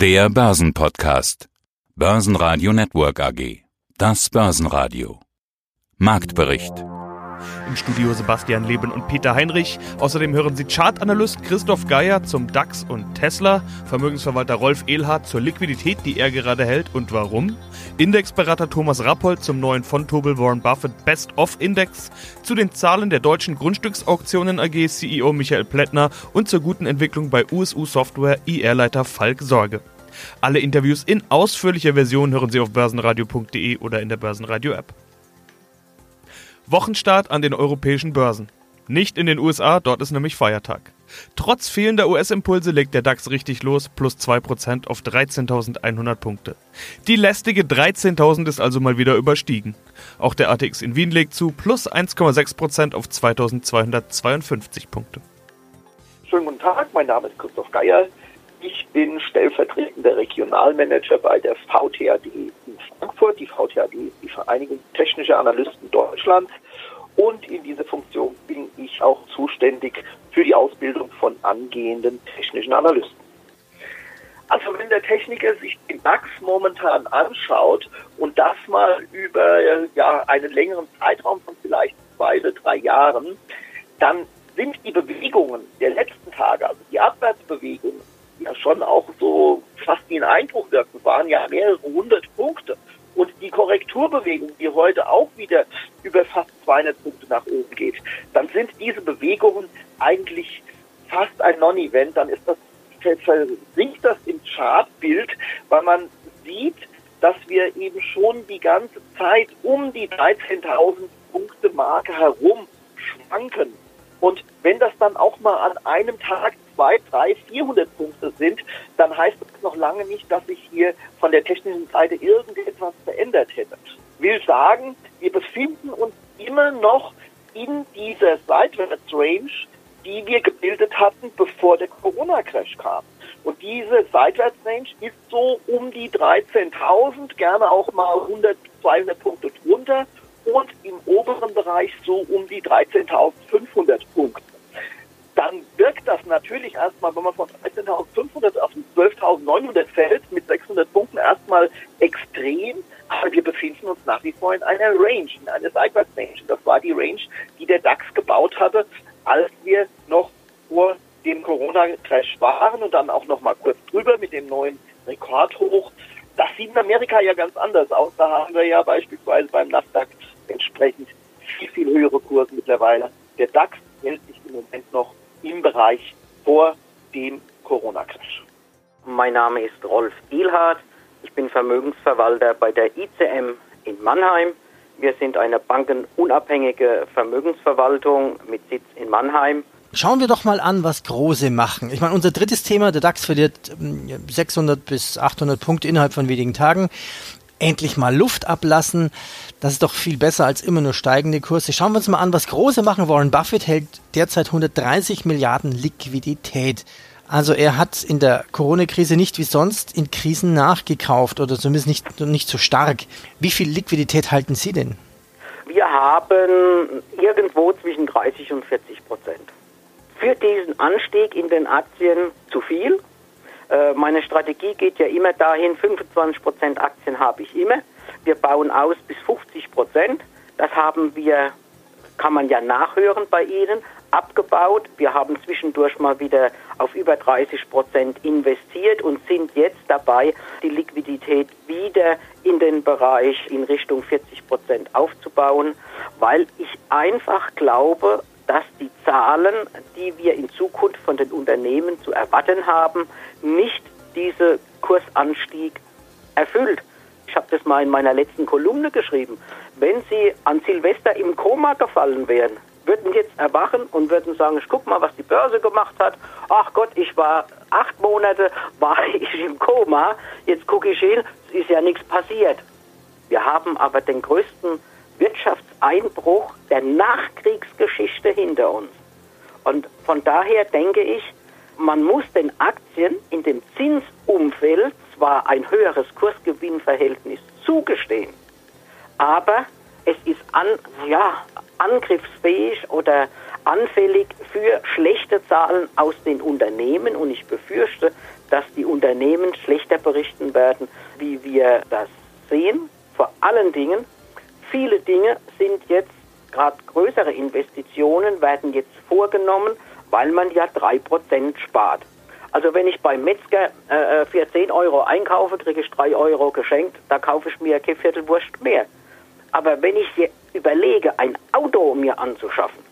Der Börsenpodcast. Börsenradio Network AG. Das Börsenradio. Marktbericht. Im Studio Sebastian Leben und Peter Heinrich. Außerdem hören Sie Chartanalyst Christoph Geier zum DAX und Tesla, Vermögensverwalter Rolf Ehlhardt zur Liquidität, die er gerade hält und warum, Indexberater Thomas Rappold zum neuen von Tobel Warren Buffett Best of Index, zu den Zahlen der deutschen Grundstücksauktionen AG CEO Michael Plättner und zur guten Entwicklung bei USU Software IR-Leiter Falk Sorge. Alle Interviews in ausführlicher Version hören Sie auf börsenradio.de oder in der Börsenradio App. Wochenstart an den europäischen Börsen. Nicht in den USA, dort ist nämlich Feiertag. Trotz fehlender US-Impulse legt der DAX richtig los, plus 2% auf 13.100 Punkte. Die lästige 13.000 ist also mal wieder überstiegen. Auch der ATX in Wien legt zu, plus 1,6% auf 2.252 Punkte. Schönen guten Tag, mein Name ist Christoph Geier. Ich bin stellvertretender Regionalmanager bei der VTAD in Frankfurt. Die VTAD ist die Vereinigung Technischer Analysten Deutschlands. Und in dieser Funktion bin ich auch zuständig für die Ausbildung von angehenden technischen Analysten. Also wenn der Techniker sich den DAX momentan anschaut und das mal über ja, einen längeren Zeitraum von vielleicht zwei oder drei Jahren, dann sind die Bewegungen der letzten Tage, also die Abwärtsbewegungen, ja schon auch so fast wie ein Eindruck wirken, waren ja mehrere hundert Punkte. Und die Korrekturbewegung, die heute auch wieder über fast 200 Punkte nach oben geht, dann sind diese Bewegungen eigentlich fast ein Non-Event. Dann ist das, versinkt das im Chartbild, weil man sieht, dass wir eben schon die ganze Zeit um die 13.000 Punkte Marke herum schwanken. Und wenn das dann auch mal an einem Tag zwei, drei, 400 Punkte sind, dann heißt das noch lange nicht, dass sich hier von der technischen Seite irgendetwas verändert hätte. Will sagen, wir befinden uns immer noch in dieser Seitwärtsrange, die wir gebildet hatten, bevor der Corona-Crash kam. Und diese Seitwärtsrange ist so um die 13.000, gerne auch mal 100, 200 Punkte drunter und im oberen Bereich so um die 13.500 Punkte. Dann wirkt das natürlich erstmal, wenn man von 13.500 auf 12.900 fällt, mit 600 Punkten erstmal extrem. Aber wir befinden uns nach wie vor in einer Range, in einer Seitwärtsrange. Das war die Range, die der DAX gebaut hatte, als wir noch vor dem Corona-Crash waren und dann auch noch mal kurz drüber mit dem neuen Rekordhoch. Das sieht in Amerika ja ganz anders aus. Da haben wir ja beispielsweise beim Nasdaq entsprechend viel, viel höhere Kurse mittlerweile. Der DAX hält sich im Moment noch im Bereich vor dem Corona-Crash. Mein Name ist Rolf Ehlhardt. Ich bin Vermögensverwalter bei der ICM in Mannheim. Wir sind eine bankenunabhängige Vermögensverwaltung mit Sitz in Mannheim. Schauen wir doch mal an, was Große machen. Ich meine, unser drittes Thema, der DAX verliert 600 ähm, bis 800 Punkte innerhalb von wenigen Tagen endlich mal Luft ablassen. Das ist doch viel besser als immer nur steigende Kurse. Schauen wir uns mal an, was Große machen. Warren Buffett hält derzeit 130 Milliarden Liquidität. Also er hat in der Corona-Krise nicht wie sonst in Krisen nachgekauft oder zumindest nicht, nicht so stark. Wie viel Liquidität halten Sie denn? Wir haben irgendwo zwischen 30 und 40 Prozent. Für diesen Anstieg in den Aktien zu viel, meine Strategie geht ja immer dahin, 25 Prozent Aktien habe ich immer. Wir bauen aus bis 50 Prozent. Das haben wir, kann man ja nachhören bei Ihnen, abgebaut. Wir haben zwischendurch mal wieder auf über 30 Prozent investiert und sind jetzt dabei, die Liquidität wieder in den Bereich in Richtung 40 Prozent aufzubauen, weil ich einfach glaube, dass die Zahlen, die wir in Zukunft von den Unternehmen zu erwarten haben, nicht diese Kursanstieg erfüllt. Ich habe das mal in meiner letzten Kolumne geschrieben. Wenn Sie an Silvester im Koma gefallen wären, würden jetzt erwachen und würden sagen, ich guck mal, was die Börse gemacht hat. Ach Gott, ich war acht Monate, war ich im Koma. Jetzt gucke ich hin, es ist ja nichts passiert. Wir haben aber den größten Wirtschaftseinbruch der Nachkriegsgeschichte hinter uns. Und von daher denke ich, man muss den Aktien in dem Zinsumfeld zwar ein höheres Kursgewinnverhältnis zugestehen, aber es ist an, ja, angriffsfähig oder anfällig für schlechte Zahlen aus den Unternehmen und ich befürchte, dass die Unternehmen schlechter berichten werden, wie wir das sehen. Vor allen Dingen, viele Dinge sind jetzt, gerade größere Investitionen werden jetzt vorgenommen, weil man ja 3% spart. Also wenn ich beim Metzger äh, für 10 Euro einkaufe, kriege ich 3 Euro geschenkt, da kaufe ich mir keine Viertelwurst mehr. Aber wenn ich überlege, ein Auto mir anzuschaffen,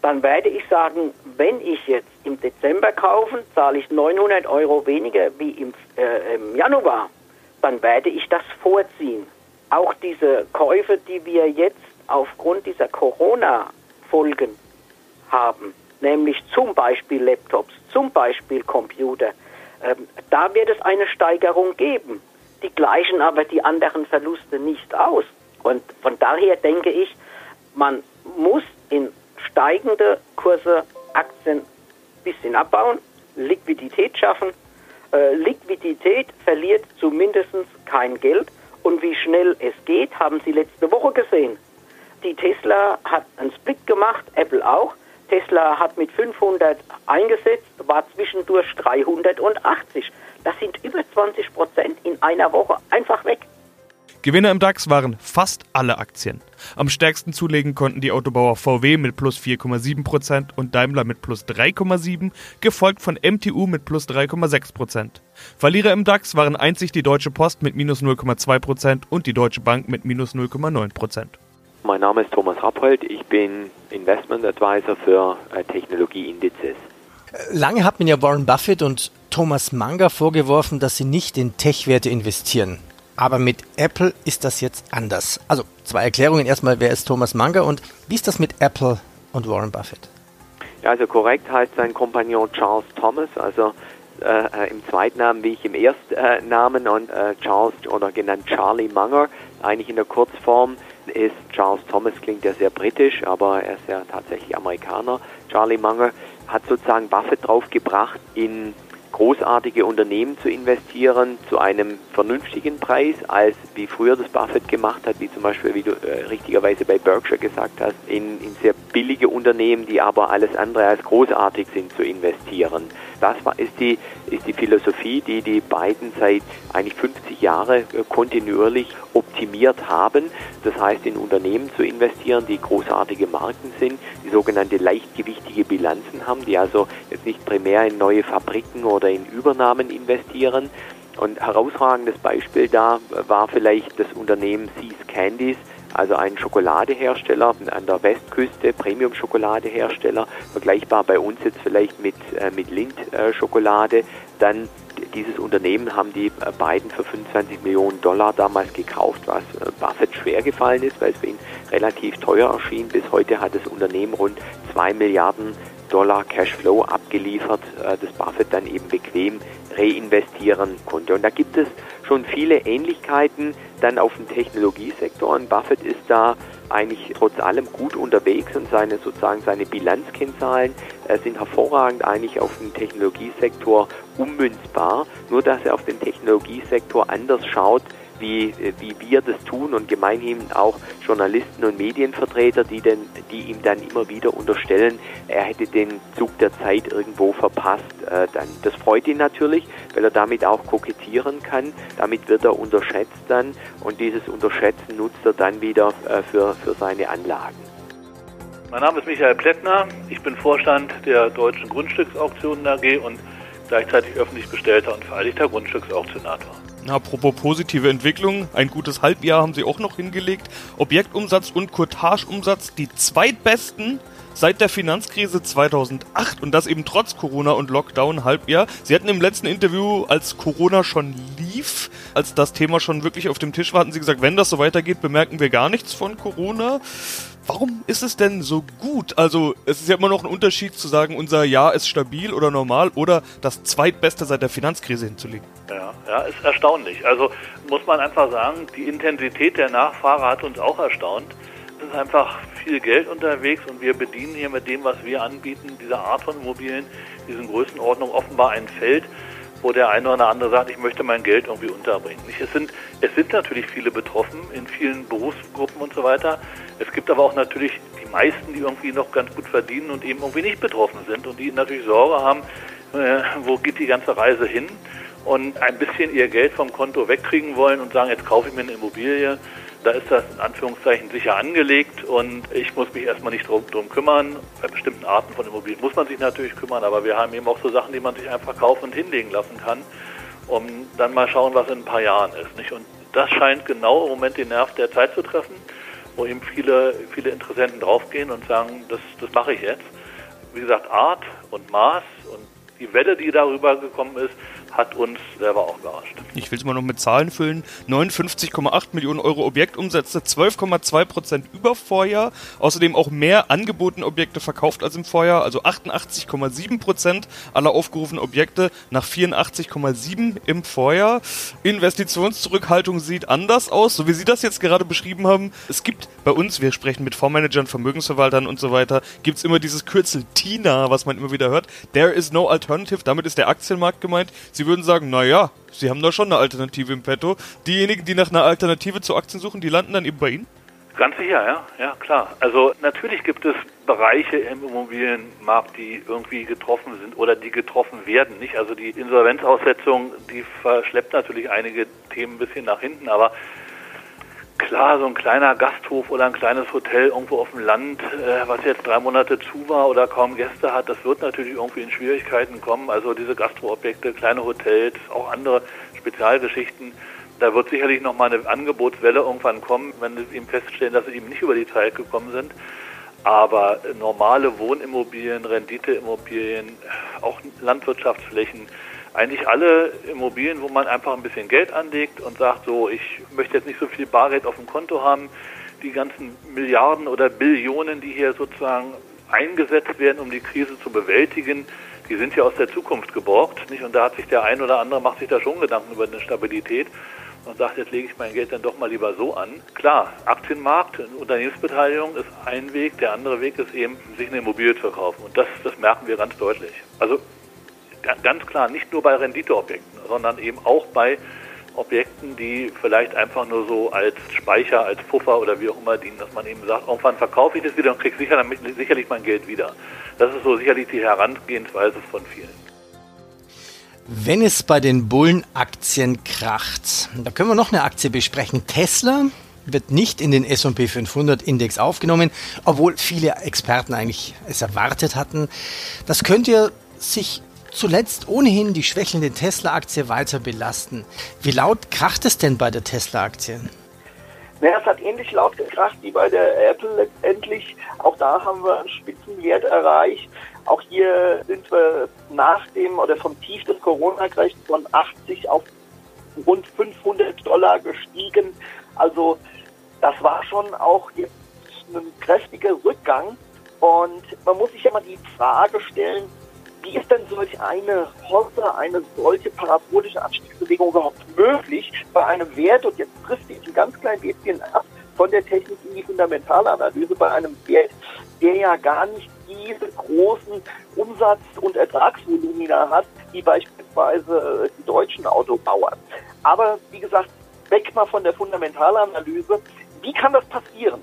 dann werde ich sagen, wenn ich jetzt im Dezember kaufe, zahle ich 900 Euro weniger wie im, äh, im Januar, dann werde ich das vorziehen. Auch diese Käufe, die wir jetzt aufgrund dieser Corona-Folgen haben, nämlich zum Beispiel Laptops, zum Beispiel Computer, ähm, da wird es eine Steigerung geben. Die gleichen aber die anderen Verluste nicht aus. Und von daher denke ich, man muss in steigende Kurse Aktien ein bisschen abbauen, Liquidität schaffen. Äh, Liquidität verliert zumindest kein Geld. Und wie schnell es geht, haben Sie letzte Woche gesehen. Die Tesla hat einen Split gemacht, Apple auch. Tesla hat mit 500 eingesetzt, war zwischendurch 380. Das sind über 20 Prozent in einer Woche einfach weg. Gewinner im DAX waren fast alle Aktien. Am stärksten zulegen konnten die Autobauer VW mit plus 4,7% und Daimler mit plus 3,7%, gefolgt von MTU mit plus 3,6%. Verlierer im DAX waren einzig die Deutsche Post mit minus 0,2% und die Deutsche Bank mit minus 0,9%. Mein Name ist Thomas Rappold, ich bin Investment Advisor für äh, Technologieindizes. Lange hat man ja Warren Buffett und Thomas Munger vorgeworfen, dass sie nicht in Tech-Werte investieren. Aber mit Apple ist das jetzt anders. Also zwei Erklärungen. Erstmal, wer ist Thomas Munger und wie ist das mit Apple und Warren Buffett? Ja, also korrekt heißt sein Kompagnon Charles Thomas, also äh, im Zweitnamen wie ich im Erstnamen und äh, Charles oder genannt Charlie Munger, eigentlich in der Kurzform ist Charles Thomas, klingt ja sehr britisch, aber er ist ja tatsächlich Amerikaner. Charlie Munger hat sozusagen Buffett draufgebracht, in großartige Unternehmen zu investieren zu einem vernünftigen Preis, als wie früher das Buffett gemacht hat, wie zum Beispiel, wie du äh, richtigerweise bei Berkshire gesagt hast, in, in sehr billige Unternehmen, die aber alles andere als großartig sind, zu investieren. Das war, ist, die, ist die Philosophie, die die beiden seit eigentlich 50 Jahren äh, kontinuierlich optimiert haben. Das heißt, in Unternehmen zu investieren, die großartige Marken sind, die sogenannte leichtgewichtige Bilanzen haben, die also jetzt nicht primär in neue Fabriken oder in Übernahmen investieren. Und herausragendes Beispiel da war vielleicht das Unternehmen Seas Candies, also ein Schokoladehersteller an der Westküste, Premium-Schokoladehersteller, vergleichbar bei uns jetzt vielleicht mit, äh, mit Lind-Schokolade. Dann dieses Unternehmen haben die äh, beiden für 25 Millionen Dollar damals gekauft, was äh, Buffett schwer gefallen ist, weil es für ihn relativ teuer erschien. Bis heute hat das Unternehmen rund 2 Milliarden Dollar Cashflow abgeliefert, äh, das Buffett dann eben bequem reinvestieren konnte. Und da gibt es schon viele Ähnlichkeiten dann auf dem Technologiesektor. Und Buffett ist da eigentlich trotz allem gut unterwegs und seine sozusagen seine Bilanzkennzahlen äh, sind hervorragend eigentlich auf dem Technologiesektor ummünzbar. Nur dass er auf den Technologiesektor anders schaut wie, wie wir das tun und gemeinhin auch Journalisten und Medienvertreter, die, denn, die ihm dann immer wieder unterstellen, er hätte den Zug der Zeit irgendwo verpasst. Äh, dann. Das freut ihn natürlich, weil er damit auch kokettieren kann. Damit wird er unterschätzt dann und dieses Unterschätzen nutzt er dann wieder äh, für, für seine Anlagen. Mein Name ist Michael Plättner. Ich bin Vorstand der Deutschen Grundstücksauktionen AG und gleichzeitig öffentlich bestellter und vereidigter Grundstücksauktionator. Apropos positive Entwicklung, ein gutes Halbjahr haben sie auch noch hingelegt. Objektumsatz und Courtageumsatz, die zweitbesten seit der Finanzkrise 2008 und das eben trotz Corona und Lockdown Halbjahr. Sie hatten im letzten Interview, als Corona schon lief, als das Thema schon wirklich auf dem Tisch war, hatten Sie gesagt, wenn das so weitergeht, bemerken wir gar nichts von Corona. Warum ist es denn so gut? Also, es ist ja immer noch ein Unterschied zu sagen, unser Jahr ist stabil oder normal oder das zweitbeste seit der Finanzkrise hinzulegen. Ja, ja, ist erstaunlich. Also muss man einfach sagen, die Intensität der Nachfrage hat uns auch erstaunt. Es ist einfach viel Geld unterwegs und wir bedienen hier mit dem, was wir anbieten, dieser Art von Immobilien, diesen Größenordnung offenbar ein Feld, wo der eine oder andere sagt, ich möchte mein Geld irgendwie unterbringen. Es sind, es sind natürlich viele betroffen in vielen Berufsgruppen und so weiter. Es gibt aber auch natürlich die meisten, die irgendwie noch ganz gut verdienen und eben irgendwie nicht betroffen sind und die natürlich Sorge haben, äh, wo geht die ganze Reise hin und ein bisschen ihr Geld vom Konto wegkriegen wollen und sagen, jetzt kaufe ich mir eine Immobilie. Da ist das in Anführungszeichen sicher angelegt und ich muss mich erstmal nicht drum, drum kümmern. Bei bestimmten Arten von Immobilien muss man sich natürlich kümmern, aber wir haben eben auch so Sachen, die man sich einfach kaufen und hinlegen lassen kann, um dann mal schauen, was in ein paar Jahren ist. Nicht? Und das scheint genau im Moment den Nerv der Zeit zu treffen, wo eben viele, viele Interessenten draufgehen und sagen, das, das mache ich jetzt. Wie gesagt, Art und Maß und die Welle, die darüber gekommen ist, hat uns selber auch überrascht. Ich will es mal noch mit Zahlen füllen. 59,8 Millionen Euro Objektumsätze, 12,2 Prozent über Vorjahr. Außerdem auch mehr angebotene Objekte verkauft als im Vorjahr, also 88,7 Prozent aller aufgerufenen Objekte nach 84,7 im Vorjahr. Investitionszurückhaltung sieht anders aus, so wie Sie das jetzt gerade beschrieben haben. Es gibt bei uns, wir sprechen mit Fondsmanagern, Vermögensverwaltern und so weiter, gibt es immer dieses Kürzel TINA, was man immer wieder hört. There is no alternative, damit ist der Aktienmarkt gemeint. Sie würden sagen, naja, Sie haben da schon eine Alternative im Petto. Diejenigen, die nach einer Alternative zu Aktien suchen, die landen dann eben bei Ihnen? Ganz sicher, ja, ja, klar. Also natürlich gibt es Bereiche im Immobilienmarkt, die irgendwie getroffen sind oder die getroffen werden, nicht? Also die Insolvenzaussetzung, die verschleppt natürlich einige Themen ein bisschen nach hinten, aber klar, so ein kleiner Gasthof oder ein kleines Hotel irgendwo auf dem Land, äh, was jetzt drei Monate zu war oder kaum Gäste hat, das wird natürlich irgendwie in Schwierigkeiten kommen. Also diese Gastroobjekte, kleine Hotels, auch andere Spezialgeschichten, da wird sicherlich nochmal eine Angebotswelle irgendwann kommen, wenn sie eben feststellen, dass sie eben nicht über die Zeit gekommen sind. Aber normale Wohnimmobilien, Renditeimmobilien, auch Landwirtschaftsflächen, eigentlich alle Immobilien, wo man einfach ein bisschen Geld anlegt und sagt, so, ich möchte jetzt nicht so viel Bargeld auf dem Konto haben, die ganzen Milliarden oder Billionen, die hier sozusagen eingesetzt werden, um die Krise zu bewältigen, die sind ja aus der Zukunft geborgt, nicht? Und da hat sich der ein oder andere macht sich da schon Gedanken über eine Stabilität und sagt, jetzt lege ich mein Geld dann doch mal lieber so an. Klar, Aktienmarkt, Unternehmensbeteiligung ist ein Weg, der andere Weg ist eben, sich eine Immobilie zu kaufen. Und das, das merken wir ganz deutlich. Also ganz klar, nicht nur bei Renditeobjekten, sondern eben auch bei Objekten, die vielleicht einfach nur so als Speicher, als Puffer oder wie auch immer dienen, dass man eben sagt, irgendwann verkaufe ich das wieder und kriege sicher, sicherlich mein Geld wieder. Das ist so sicherlich die Herangehensweise von vielen. Wenn es bei den Bullenaktien kracht, da können wir noch eine Aktie besprechen. Tesla wird nicht in den S&P 500 Index aufgenommen, obwohl viele Experten eigentlich es erwartet hatten. Das könnte sich zuletzt ohnehin die schwächelnde Tesla-Aktie weiter belasten. Wie laut kracht es denn bei der Tesla-Aktie? Naja, es hat ähnlich laut gekracht wie bei der Apple letztendlich. Auch da haben wir einen Spitzenwert erreicht. Auch hier sind wir nach dem oder vom Tief des Corona-Kriegs von 80 auf rund 500 Dollar gestiegen. Also das war schon auch jetzt ein kräftiger Rückgang. Und man muss sich ja mal die Frage stellen, wie ist denn solch eine Hosse, eine solche parabolische Anstiegsbewegung überhaupt möglich bei einem Wert, und jetzt trifft sich ein ganz klein bisschen ab von der Technik in die Fundamentalanalyse, bei einem Wert, der ja gar nicht diese großen Umsatz- und Ertragsvolumina hat, wie beispielsweise die deutschen Autobauer. Aber wie gesagt, weg mal von der Fundamentalanalyse. Wie kann das passieren?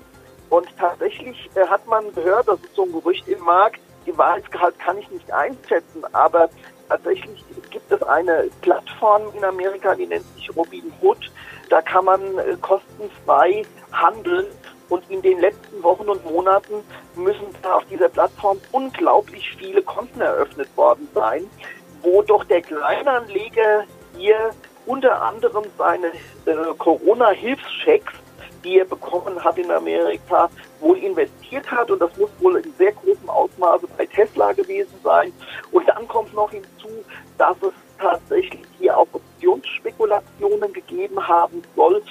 Und tatsächlich äh, hat man gehört, das ist so ein Gerücht im Markt, Wahrheitsgehalt kann ich nicht einschätzen, aber tatsächlich gibt es eine Plattform in Amerika, die nennt sich Robin Hood. Da kann man äh, kostenfrei handeln und in den letzten Wochen und Monaten müssen auf dieser Plattform unglaublich viele Konten eröffnet worden sein, wo doch der Kleinanleger hier unter anderem seine äh, Corona-Hilfschecks die er bekommen hat in Amerika, wohl investiert hat. Und das muss wohl in sehr großem Ausmaße bei Tesla gewesen sein. Und dann kommt noch hinzu, dass es tatsächlich hier auch Optionsspekulationen gegeben haben soll,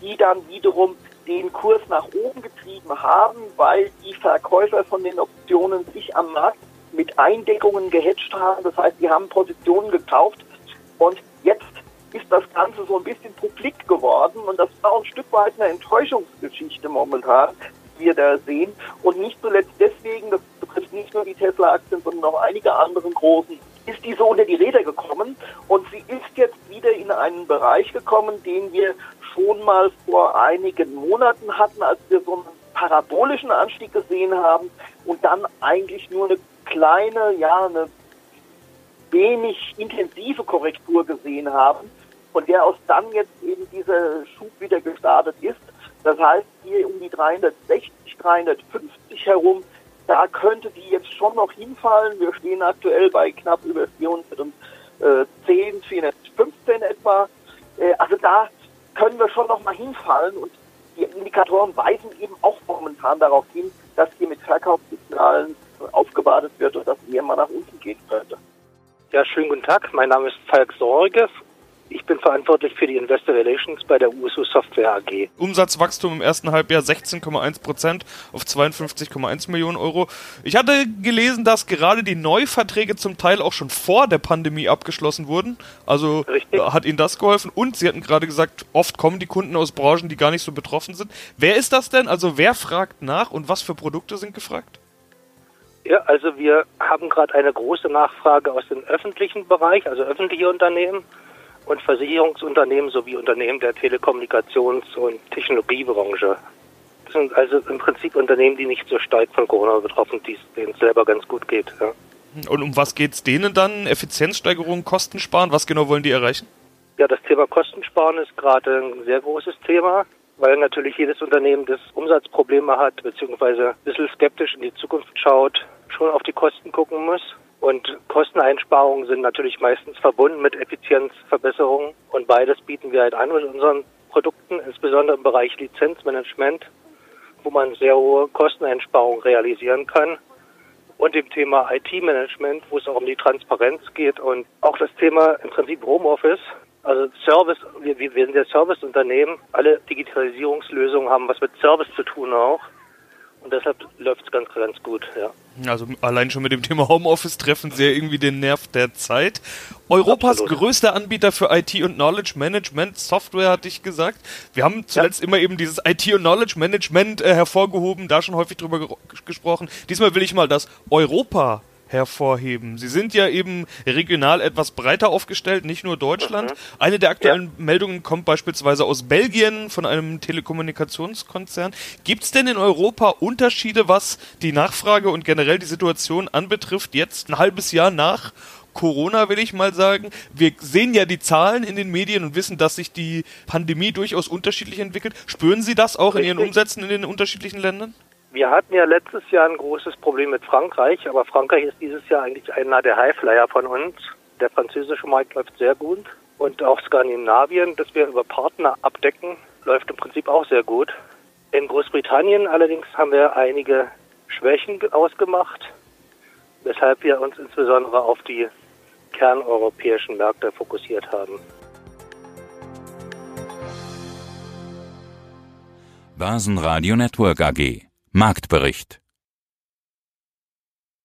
die dann wiederum den Kurs nach oben getrieben haben, weil die Verkäufer von den Optionen sich am Markt mit Eindeckungen gehatcht haben. Das heißt, die haben Positionen gekauft und ist das Ganze so ein bisschen publik geworden und das war ein Stück weit eine Enttäuschungsgeschichte momentan, die wir da sehen. Und nicht zuletzt deswegen, das betrifft nicht nur die Tesla-Aktien, sondern auch einige anderen großen, ist die so unter die Räder gekommen und sie ist jetzt wieder in einen Bereich gekommen, den wir schon mal vor einigen Monaten hatten, als wir so einen parabolischen Anstieg gesehen haben und dann eigentlich nur eine kleine, ja, eine wenig intensive Korrektur gesehen haben, von der aus dann jetzt eben dieser Schub wieder gestartet ist. Das heißt, hier um die 360, 350 herum, da könnte die jetzt schon noch hinfallen. Wir stehen aktuell bei knapp über 410, 415 etwa. Äh, also da können wir schon noch mal hinfallen und die Indikatoren weisen eben auch momentan darauf hin, dass hier mit Verkaufssignalen aufgewartet wird und dass eher mal nach unten gehen könnte. Ja, schönen guten Tag. Mein Name ist Falk Sorge ich bin verantwortlich für die Investor Relations bei der USU Software AG. Umsatzwachstum im ersten Halbjahr 16,1 Prozent auf 52,1 Millionen Euro. Ich hatte gelesen, dass gerade die Neuverträge zum Teil auch schon vor der Pandemie abgeschlossen wurden. Also Richtig. hat Ihnen das geholfen? Und Sie hatten gerade gesagt, oft kommen die Kunden aus Branchen, die gar nicht so betroffen sind. Wer ist das denn? Also wer fragt nach und was für Produkte sind gefragt? Ja, also wir haben gerade eine große Nachfrage aus dem öffentlichen Bereich, also öffentliche Unternehmen und Versicherungsunternehmen sowie Unternehmen der Telekommunikations- und Technologiebranche. Das sind also im Prinzip Unternehmen, die nicht so stark von Corona betroffen sind, denen es selber ganz gut geht. Ja. Und um was geht es denen dann? Effizienzsteigerung, Kostensparen? Was genau wollen die erreichen? Ja, das Thema Kostensparen ist gerade ein sehr großes Thema, weil natürlich jedes Unternehmen, das Umsatzprobleme hat, beziehungsweise ein bisschen skeptisch in die Zukunft schaut, schon auf die Kosten gucken muss. Und Kosteneinsparungen sind natürlich meistens verbunden mit Effizienzverbesserungen. Und beides bieten wir halt an mit unseren Produkten, insbesondere im Bereich Lizenzmanagement, wo man sehr hohe Kosteneinsparungen realisieren kann. Und dem Thema IT-Management, wo es auch um die Transparenz geht und auch das Thema im Prinzip Homeoffice. Also Service, wir, wir sind ja Serviceunternehmen. Alle Digitalisierungslösungen haben was mit Service zu tun auch. Und deshalb läuft es ganz, ganz gut, ja. Also allein schon mit dem Thema Homeoffice treffen sie ja irgendwie den Nerv der Zeit. Europas Absolut. größter Anbieter für IT und Knowledge Management Software, hatte ich gesagt. Wir haben zuletzt ja. immer eben dieses IT und Knowledge Management äh, hervorgehoben, da schon häufig drüber gesprochen. Diesmal will ich mal das Europa hervorheben. Sie sind ja eben regional etwas breiter aufgestellt, nicht nur Deutschland. Mhm. Eine der aktuellen ja. Meldungen kommt beispielsweise aus Belgien von einem Telekommunikationskonzern. Gibt es denn in Europa Unterschiede, was die Nachfrage und generell die Situation anbetrifft, jetzt ein halbes Jahr nach Corona, will ich mal sagen. Wir sehen ja die Zahlen in den Medien und wissen, dass sich die Pandemie durchaus unterschiedlich entwickelt. Spüren Sie das auch Richtig. in Ihren Umsätzen in den unterschiedlichen Ländern? Wir hatten ja letztes Jahr ein großes Problem mit Frankreich, aber Frankreich ist dieses Jahr eigentlich einer der Highflyer von uns. Der französische Markt läuft sehr gut und auch Skandinavien, das wir über Partner abdecken, läuft im Prinzip auch sehr gut. In Großbritannien allerdings haben wir einige Schwächen ausgemacht, weshalb wir uns insbesondere auf die kerneuropäischen Märkte fokussiert haben. Basen Radio Network AG Marktbericht